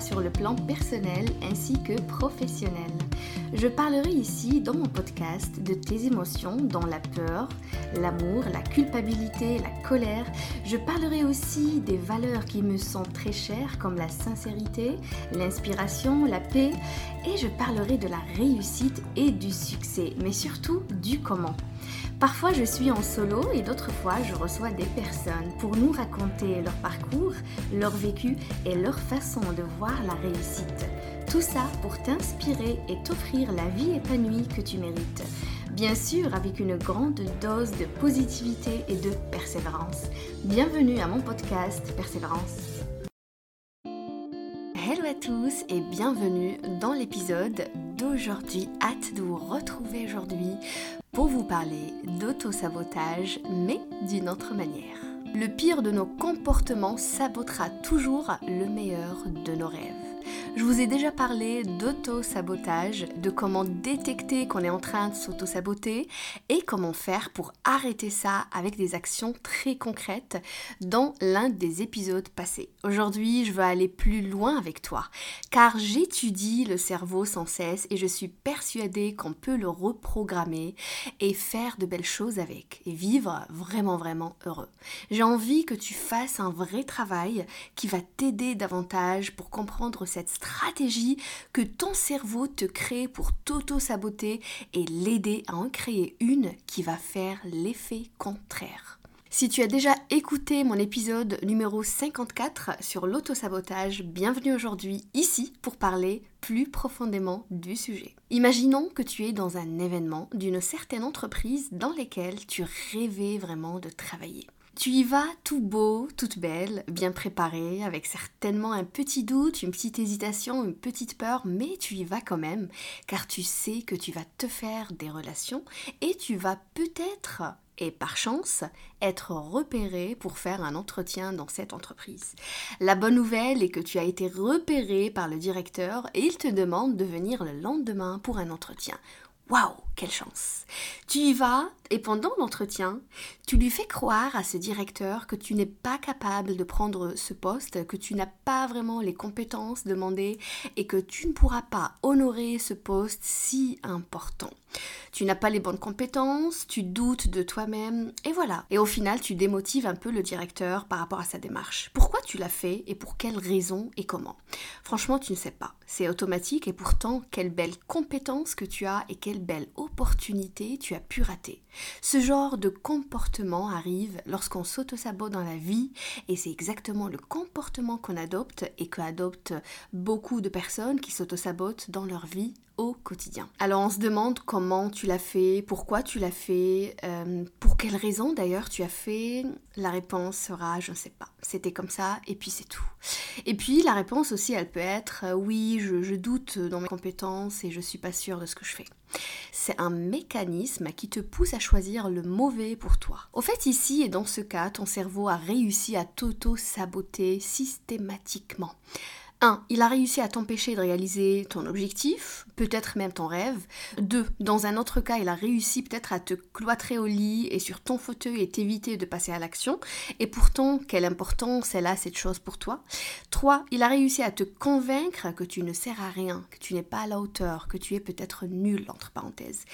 sur le plan personnel ainsi que professionnel. Je parlerai ici dans mon podcast de tes émotions dont la peur, l'amour, la culpabilité, la colère. Je parlerai aussi des valeurs qui me sont très chères comme la sincérité, l'inspiration, la paix et je parlerai de la réussite et du succès, mais surtout du comment. Parfois je suis en solo et d'autres fois je reçois des personnes pour nous raconter leur parcours, leur vécu et leur façon de voir la réussite. Tout ça pour t'inspirer et t'offrir la vie épanouie que tu mérites. Bien sûr avec une grande dose de positivité et de persévérance. Bienvenue à mon podcast Persévérance. Hello à tous et bienvenue dans l'épisode d'aujourd'hui. Hâte de vous retrouver aujourd'hui pour vous parler d'auto-sabotage, mais d'une autre manière. Le pire de nos comportements sabotera toujours le meilleur de nos rêves. Je vous ai déjà parlé d'auto-sabotage, de comment détecter qu'on est en train de s'auto-saboter et comment faire pour arrêter ça avec des actions très concrètes dans l'un des épisodes passés. Aujourd'hui, je veux aller plus loin avec toi car j'étudie le cerveau sans cesse et je suis persuadée qu'on peut le reprogrammer et faire de belles choses avec et vivre vraiment vraiment heureux. J'ai envie que tu fasses un vrai travail qui va t'aider davantage pour comprendre cette stratégie que ton cerveau te crée pour t'auto-saboter et l'aider à en créer une qui va faire l'effet contraire. Si tu as déjà écouté mon épisode numéro 54 sur l'auto-sabotage, bienvenue aujourd'hui ici pour parler plus profondément du sujet. Imaginons que tu es dans un événement d'une certaine entreprise dans laquelle tu rêvais vraiment de travailler. Tu y vas tout beau, toute belle, bien préparée, avec certainement un petit doute, une petite hésitation, une petite peur, mais tu y vas quand même, car tu sais que tu vas te faire des relations et tu vas peut-être et par chance être repéré pour faire un entretien dans cette entreprise. La bonne nouvelle est que tu as été repéré par le directeur et il te demande de venir le lendemain pour un entretien. Waouh, quelle chance Tu y vas et pendant l'entretien, tu lui fais croire à ce directeur que tu n'es pas capable de prendre ce poste, que tu n'as pas vraiment les compétences demandées et que tu ne pourras pas honorer ce poste si important. Tu n'as pas les bonnes compétences, tu doutes de toi-même et voilà. Et au final, tu démotives un peu le directeur par rapport à sa démarche. Pourquoi tu l'as fait et pour quelles raisons et comment? Franchement, tu ne sais pas. C'est automatique et pourtant, quelle belle compétence que tu as et quelle belle tu as pu rater. Ce genre de comportement arrive lorsqu'on s'auto-sabote dans la vie et c'est exactement le comportement qu'on adopte et que adoptent beaucoup de personnes qui s'auto-sabotent dans leur vie au quotidien. Alors on se demande comment tu l'as fait, pourquoi tu l'as fait, euh, pour quelle raison d'ailleurs tu as fait. La réponse sera je ne sais pas. C'était comme ça et puis c'est tout. Et puis la réponse aussi elle peut être euh, oui je, doute dans mes compétences et je suis pas sûre de ce que je fais. C'est un mécanisme qui te pousse à choisir le mauvais pour toi. Au fait, ici et dans ce cas, ton cerveau a réussi à t'auto-saboter systématiquement. 1. Il a réussi à t'empêcher de réaliser ton objectif, peut-être même ton rêve. 2. Dans un autre cas, il a réussi peut-être à te cloîtrer au lit et sur ton fauteuil et t'éviter de passer à l'action. Et pourtant, quelle importance elle a cette chose pour toi 3. Il a réussi à te convaincre que tu ne sers à rien, que tu n'es pas à la hauteur, que tu es peut-être nul, entre parenthèses.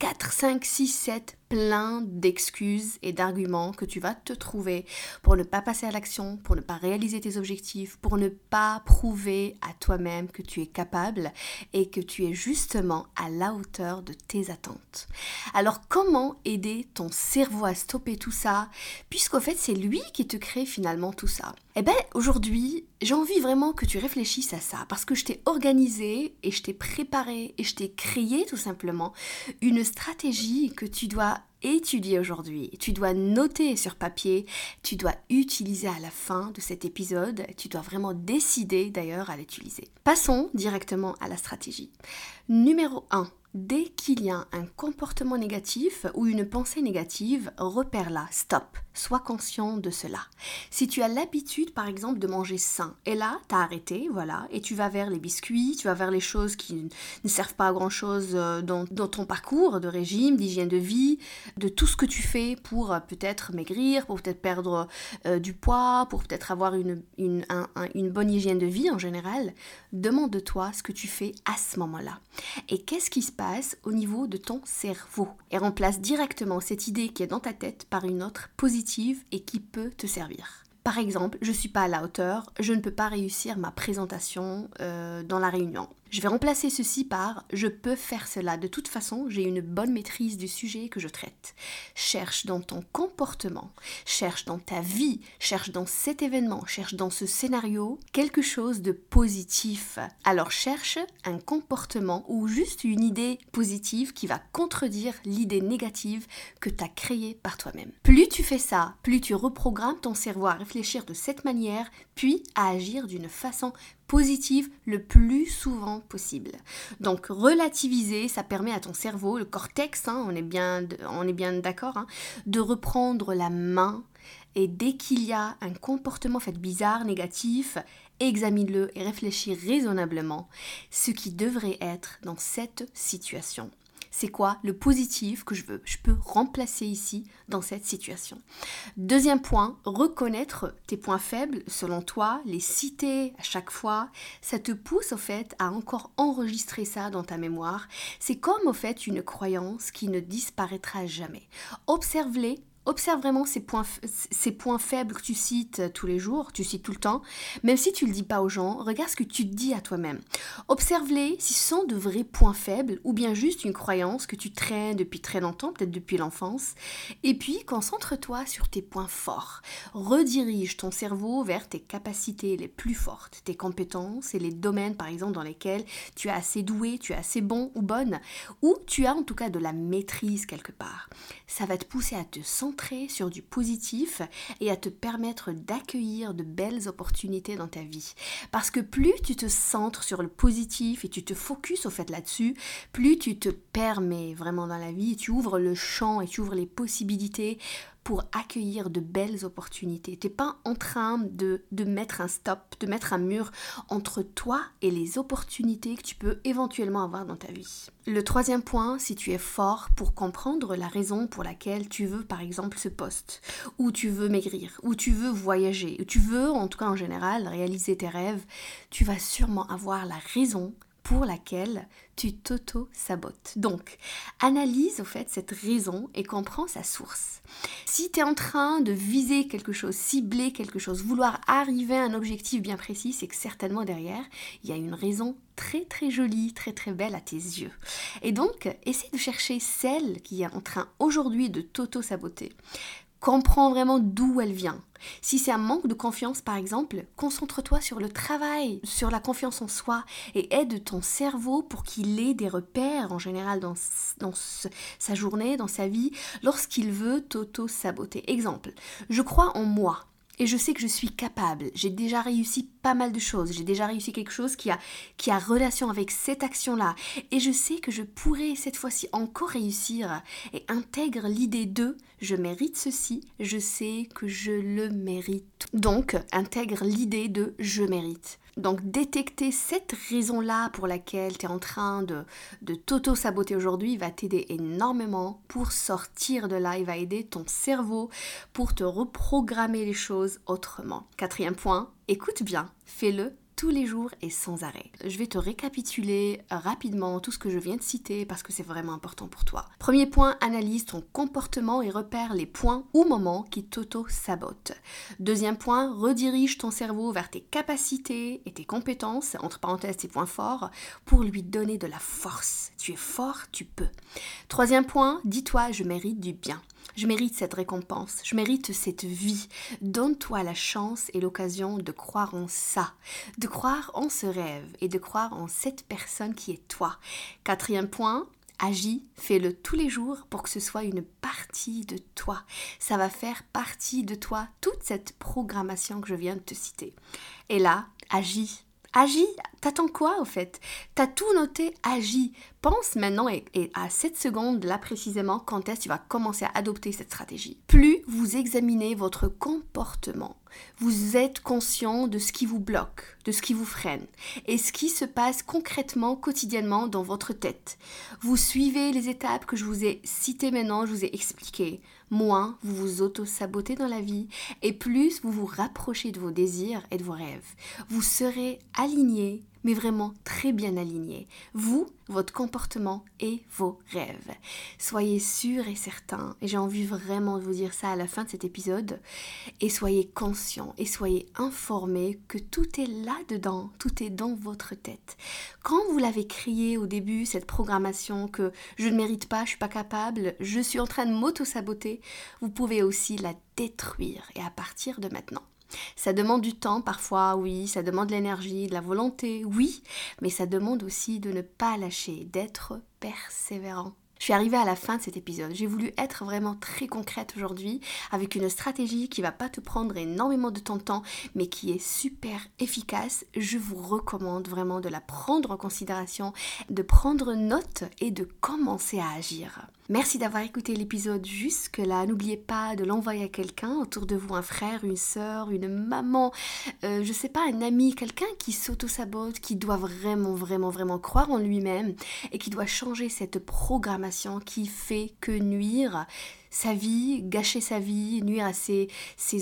4, 5, 6, 7, plein d'excuses et d'arguments que tu vas te trouver pour ne pas passer à l'action, pour ne pas réaliser tes objectifs, pour ne pas prouver à toi-même que tu es capable et que tu es justement à la hauteur de tes attentes. Alors comment aider ton cerveau à stopper tout ça? Puisqu'au fait c'est lui qui te crée finalement tout ça Eh bien aujourd'hui j'ai envie vraiment que tu réfléchisses à ça parce que je t'ai organisé et je t'ai préparé et je t'ai créé tout simplement une stratégie que tu dois étudier aujourd'hui, tu dois noter sur papier, tu dois utiliser à la fin de cet épisode, tu dois vraiment décider d'ailleurs à l'utiliser. Passons directement à la stratégie. Numéro 1. Dès qu'il y a un comportement négatif ou une pensée négative, repère-la, stop, sois conscient de cela. Si tu as l'habitude par exemple de manger sain, et là tu as arrêté, voilà, et tu vas vers les biscuits, tu vas vers les choses qui ne servent pas à grand chose euh, dans, ton parcours de régime, d'hygiène de vie, de tout ce que tu fais pour euh, peut-être maigrir, pour peut-être perdre euh, du poids, pour peut-être avoir une, une, bonne hygiène de vie en général, demande-toi ce que tu fais à ce moment-là. Et qu'est-ce qui se au niveau de ton cerveau et remplace directement cette idée qui est dans ta tête par une autre positive et qui peut te servir. Par exemple, je ne suis pas à la hauteur, je ne peux pas réussir ma présentation euh, dans la réunion. Je vais remplacer ceci par je peux faire cela. De toute façon, j'ai une bonne maîtrise du sujet que je traite. Cherche dans ton comportement, cherche dans ta vie, cherche dans cet événement, cherche dans ce scénario quelque chose de positif. Alors cherche un comportement ou juste une idée positive qui va contredire l'idée négative que tu as créée par toi-même. Plus tu fais ça, plus tu reprogrammes ton cerveau à réfléchir de cette manière, puis à agir d'une façon le plus souvent possible. Donc relativiser, ça permet à ton cerveau, le cortex, hein, on est bien, on est bien d'accord, hein, de reprendre la main et dès qu'il y a un comportement fait bizarre, négatif, examine-le et réfléchis raisonnablement ce qui devrait être dans cette situation c'est quoi le positif que je veux, je peux remplacer ici dans cette situation. Deuxième point, reconnaître tes points faibles selon toi, les citer à chaque fois, ça te pousse au fait à encore enregistrer ça dans ta mémoire. C'est comme au fait une croyance qui ne disparaîtra jamais. Observe-les Observe vraiment ces points, ces points faibles que tu cites euh, tous les jours, tu cites tout le temps, même si tu ne le dis pas aux gens, regarde ce que tu dis à toi-même. Observe-les si ce sont de vrais points faibles ou bien juste une croyance que tu traînes depuis très longtemps, peut-être depuis l'enfance. Et puis, concentre-toi sur tes points forts. Redirige ton cerveau vers tes capacités les plus fortes, tes compétences et les domaines, par exemple, dans lesquels tu es assez doué, tu es assez bon ou bonne, ou tu as en tout cas de la maîtrise quelque part. Ça va te pousser à te sentir sur du positif et à te permettre d'accueillir de belles opportunités dans ta vie. Parce que plus tu te centres sur le positif et tu te focuses au fait là-dessus, plus tu te permets vraiment dans la vie, tu ouvres le champ et tu ouvres les possibilités pour accueillir de belles opportunités. Tu n'es pas en train de, de, mettre un stop, de mettre un mur entre toi et les opportunités que tu peux éventuellement avoir dans ta vie. Le troisième point, si tu es fort pour comprendre la raison pour laquelle tu veux par exemple ce poste, ou tu veux maigrir, ou tu veux voyager, ou tu veux en tout cas en général réaliser tes rêves, tu vas sûrement avoir la raison pour laquelle tu t'auto-sabotes. Donc, analyse au fait cette raison et comprends sa source. Si tu es en train de viser quelque chose, cibler quelque chose, vouloir arriver à un objectif bien précis, c'est que certainement derrière, il y a une raison très très jolie, très très belle à tes yeux. Et donc, essaie de chercher celle qui est en train aujourd'hui de t'auto-saboter. Comprends vraiment d'où elle vient. Si c'est un manque de confiance, par exemple, concentre-toi sur le travail, sur la confiance en soi et aide ton cerveau pour qu'il ait des repères en général dans, dans sa journée, dans sa vie, lorsqu'il veut t'auto-saboter. Exemple, je crois en moi et je sais que je suis capable. J'ai déjà réussi pas mal de choses. J'ai déjà réussi quelque chose qui a, qui a relation avec cette action-là. Et je sais que je pourrais cette fois-ci encore réussir et intègre l'idée de je mérite ceci, je sais que je le mérite. Donc, intègre l'idée de je mérite. Donc détecter cette raison-là pour laquelle tu es en train de, de t'auto-saboter aujourd'hui va t'aider énormément pour sortir de là. Il va aider ton cerveau pour te reprogrammer les choses autrement. Quatrième point, écoute bien, fais-le les jours et sans arrêt. Je vais te récapituler rapidement tout ce que je viens de citer parce que c'est vraiment important pour toi. Premier point, analyse ton comportement et repère les points ou moments qui t'auto-sabotent. Deuxième point, redirige ton cerveau vers tes capacités et tes compétences, entre parenthèses tes points forts, pour lui donner de la force. Tu es fort, tu peux. Troisième point, dis-toi, je mérite du bien. Je mérite cette récompense, je mérite cette vie. Donne-toi la chance et l'occasion de croire en ça, de croire en ce rêve et de croire en cette personne qui est toi. Quatrième point, agis, fais-le tous les jours pour que ce soit une partie de toi. Ça va faire partie de toi, toute cette programmation que je viens de te citer. Et là, agis, Agis, t'attends quoi au fait? T'as tout noté, agis. Pense maintenant et, à cette seconde là précisément quand est-ce que tu vas commencer à adopter cette stratégie. Plus vous examinez votre comportement, vous êtes conscient de ce qui vous bloque, de ce qui vous freine et ce qui se passe concrètement, quotidiennement dans votre tête. Vous suivez les étapes que je vous ai citées maintenant, je vous ai expliquées. Moins vous vous auto-sabotez dans la vie et plus vous vous rapprochez de vos désirs et de vos rêves. Vous serez aligné mais vraiment très bien aligné. Vous, votre comportement et vos rêves. Soyez sûr et certain, et j'ai envie vraiment de vous dire ça à la fin de cet épisode, et soyez conscient et soyez informé que tout est là-dedans, tout est dans votre tête. Quand vous l'avez crié au début, cette programmation que je ne mérite pas, je suis pas capable, je suis en train de m'auto-saboter, vous pouvez aussi la détruire, et à partir de maintenant. Ça demande du temps parfois, oui, ça demande de l'énergie, de la volonté, oui, mais ça demande aussi de ne pas lâcher, d'être persévérant. Je suis arrivée à la fin de cet épisode. J'ai voulu être vraiment très concrète aujourd'hui avec une stratégie qui va pas te prendre énormément de ton temps mais qui est super efficace. Je vous recommande vraiment de la prendre en considération, de prendre note et de commencer à agir. Merci d'avoir écouté l'épisode jusque-là. N'oubliez pas de l'envoyer à quelqu'un autour de vous, un frère, une soeur, une maman, euh, je sais pas, un ami, quelqu'un qui s'auto-sabote, qui doit vraiment, vraiment, vraiment croire en lui-même et qui doit changer cette programmation qui fait que nuire sa vie, gâcher sa vie, nuire à ses,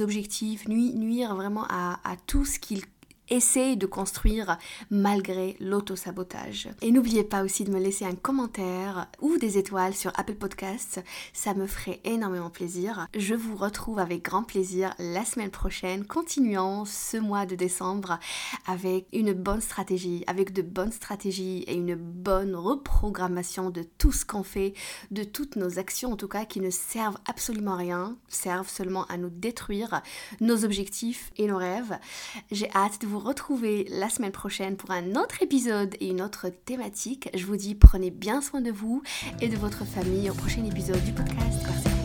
objectifs, nuire, vraiment à tout ce qu'il Essayez de construire malgré l'auto-sabotage. Et n'oubliez pas aussi de me laisser un commentaire ou des étoiles sur Apple Podcasts, ça me ferait énormément plaisir. Je vous retrouve avec grand plaisir la semaine prochaine, continuant ce mois de décembre avec une bonne stratégie, avec de bonnes stratégies et une bonne reprogrammation de tout ce qu'on fait, de toutes nos actions en tout cas qui ne servent absolument à rien, servent seulement à nous détruire nos objectifs et nos rêves. J'ai hâte de vous retrouver la semaine prochaine pour un autre épisode et une autre thématique. Je vous dis prenez bien soin de vous et de votre famille au prochain épisode du podcast.